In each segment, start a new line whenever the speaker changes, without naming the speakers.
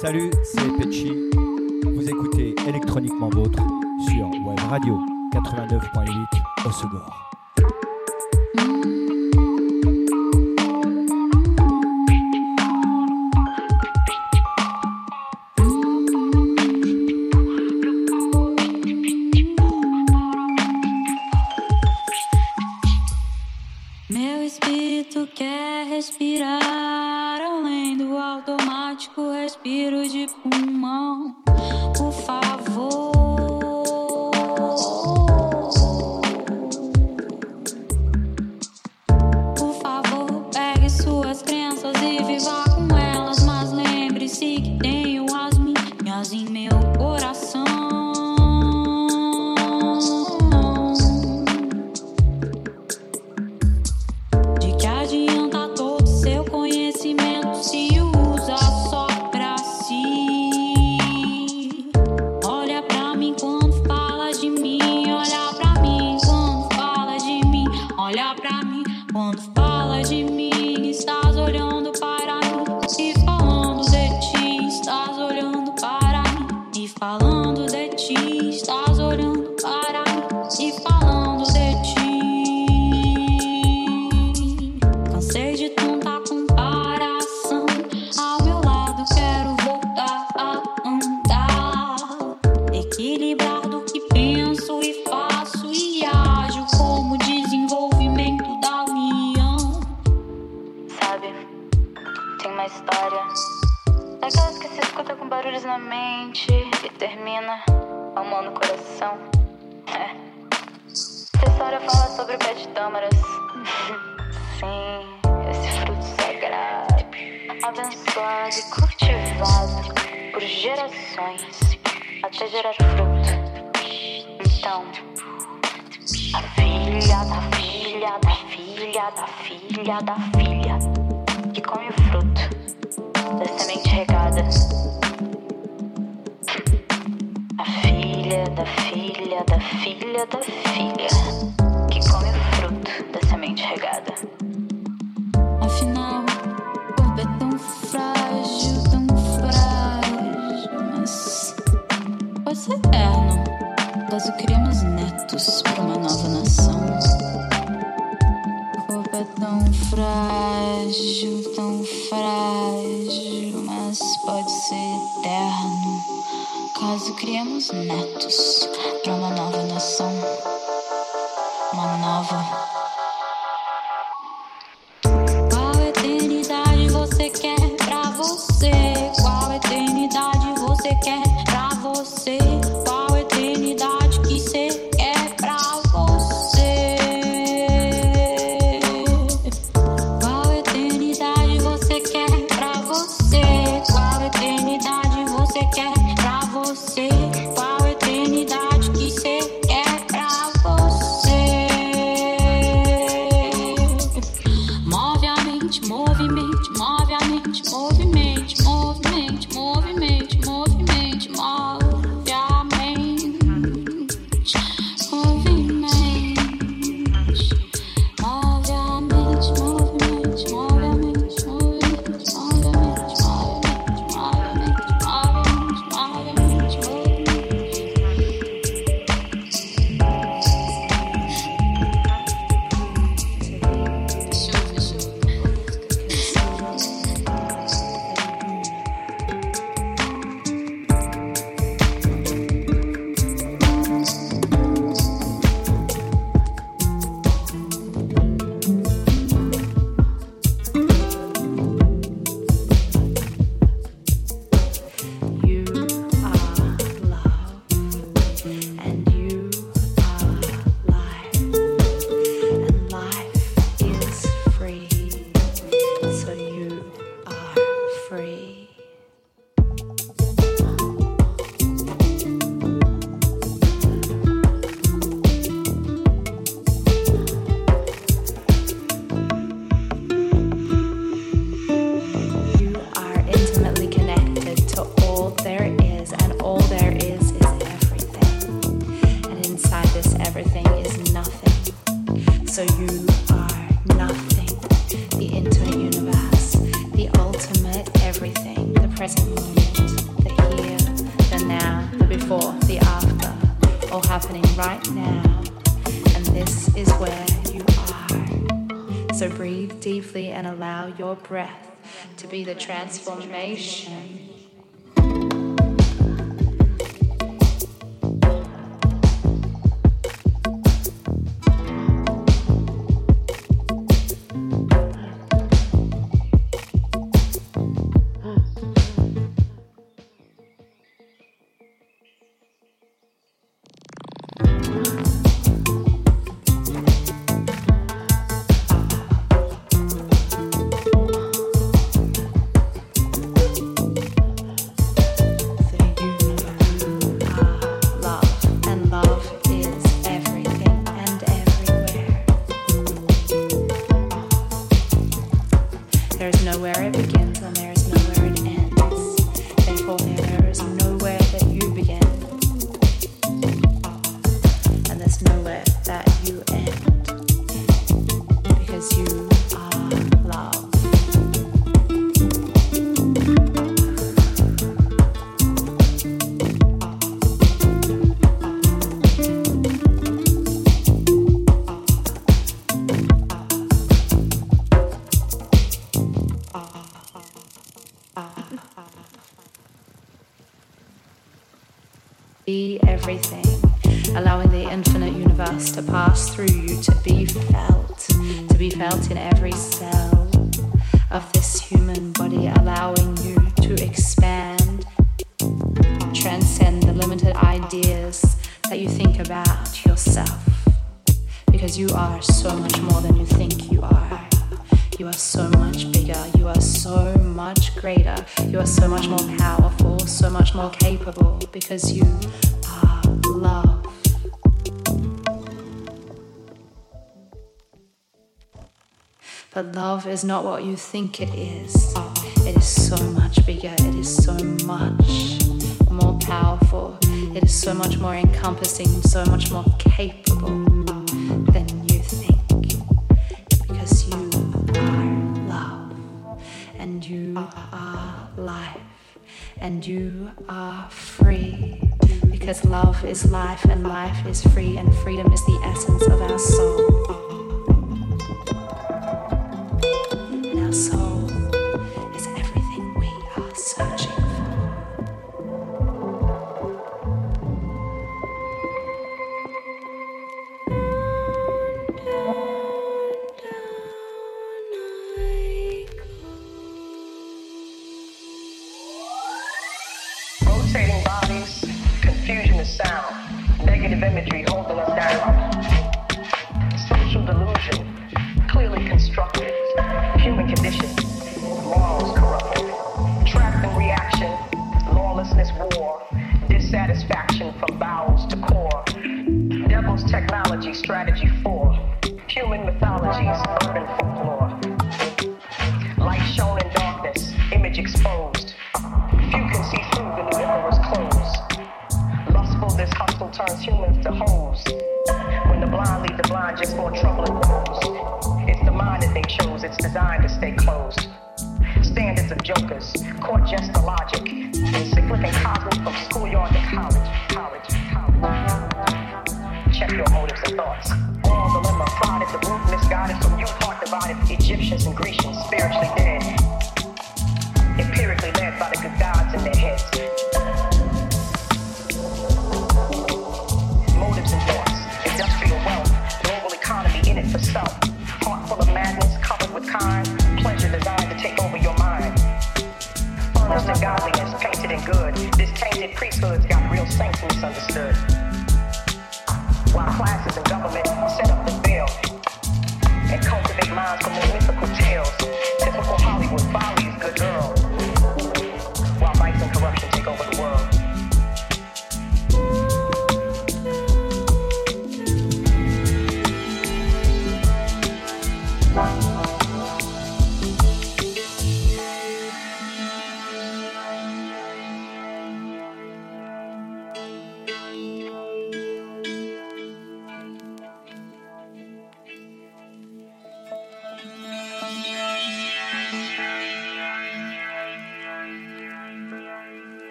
Salut, c'est Pechi. Vous écoutez électroniquement vôtre sur Web Radio 89.8 au Segor.
Breath to be the transformation. Because is not what you think it is. It is so much bigger, it is so much more powerful, it is so much more encompassing, so much more capable than you think. Because you are love and you are life and you are free. Because love is life and life is free, and freedom is the essence of our soul.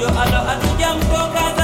Yo alo adu jam to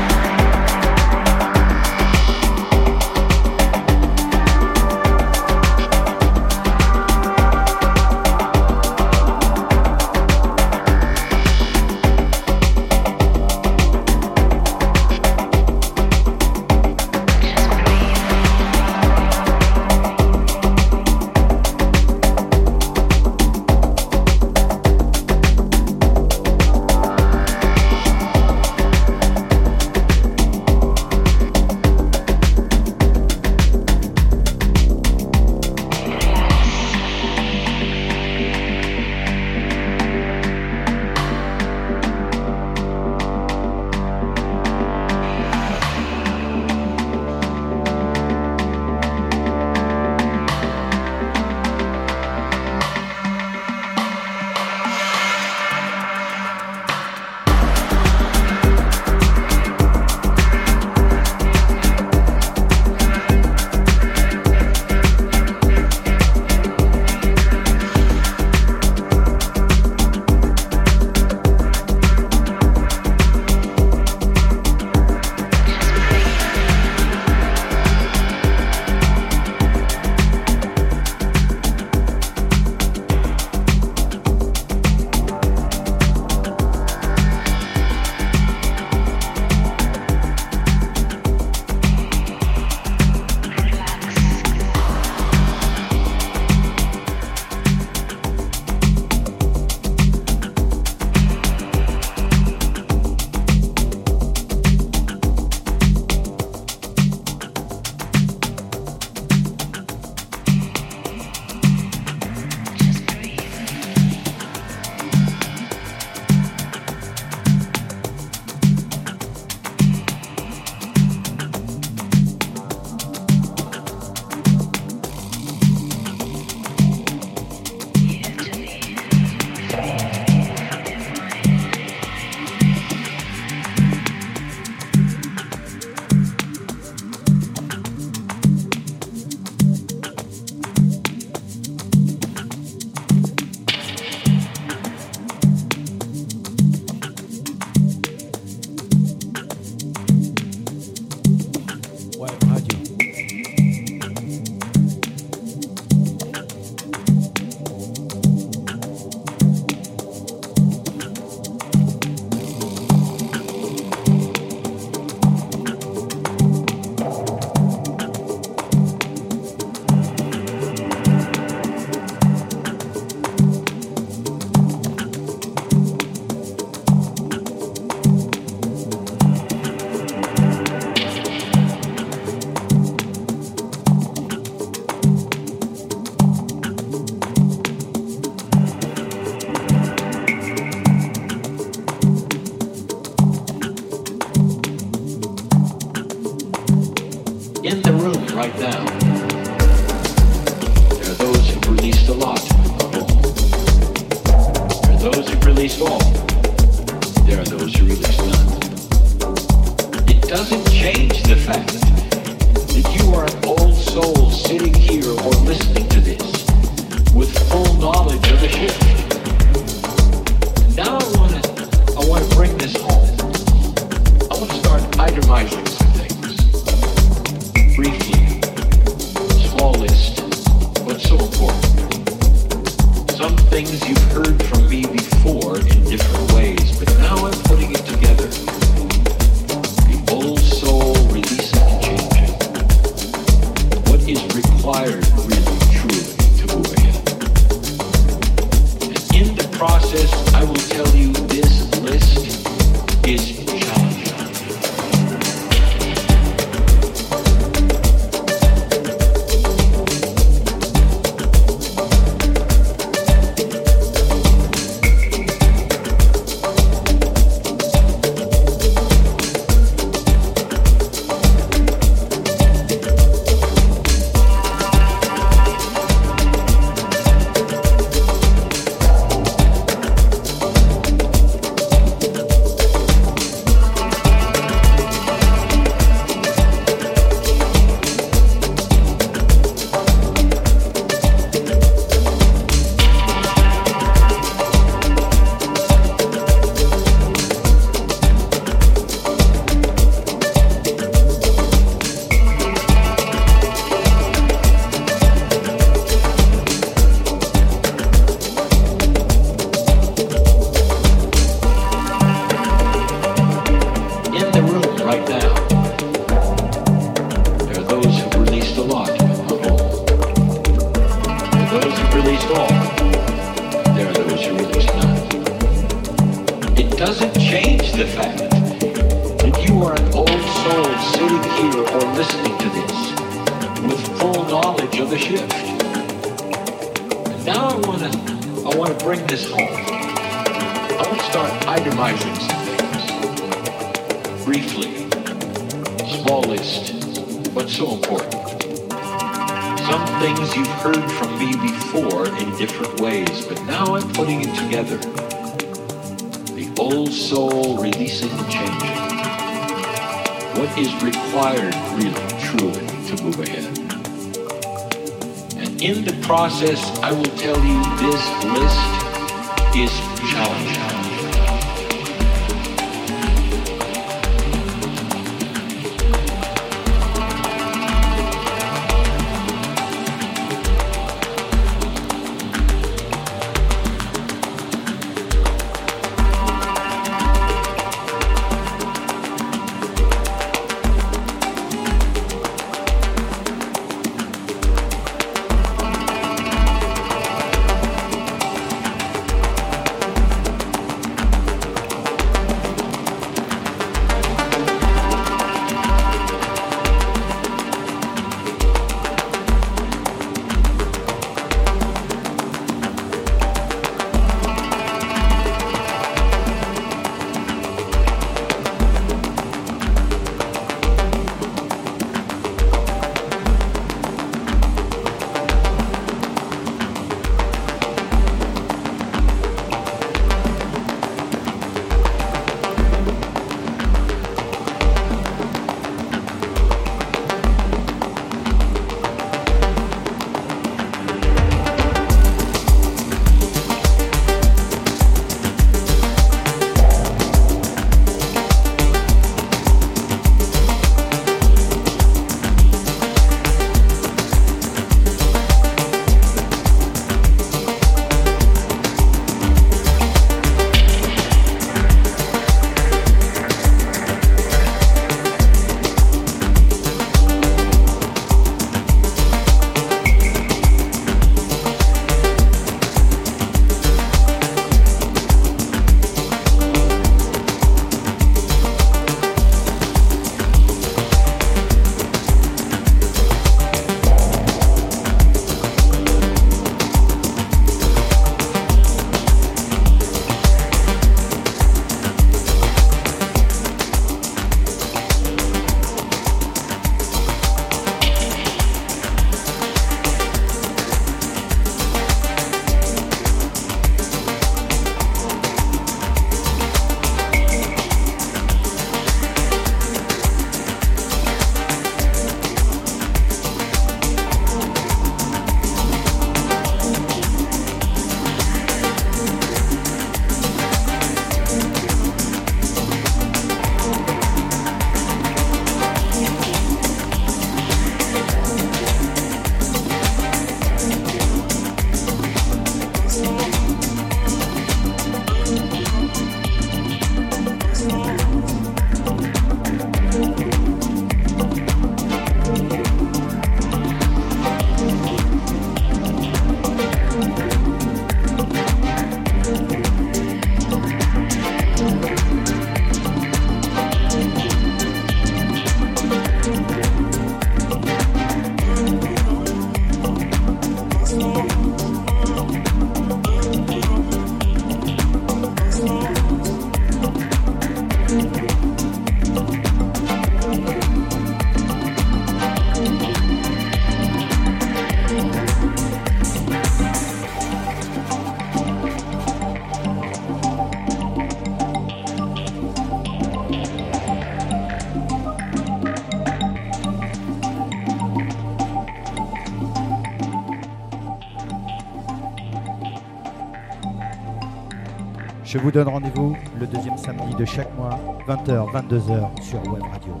Je vous donne rendez-vous le deuxième samedi de chaque mois, 20h, 22h sur Web Radio.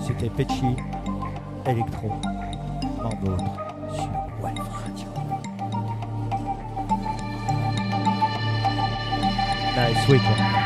C'était Pechi, Electro, Mambo sur Web Radio. Nice weekend.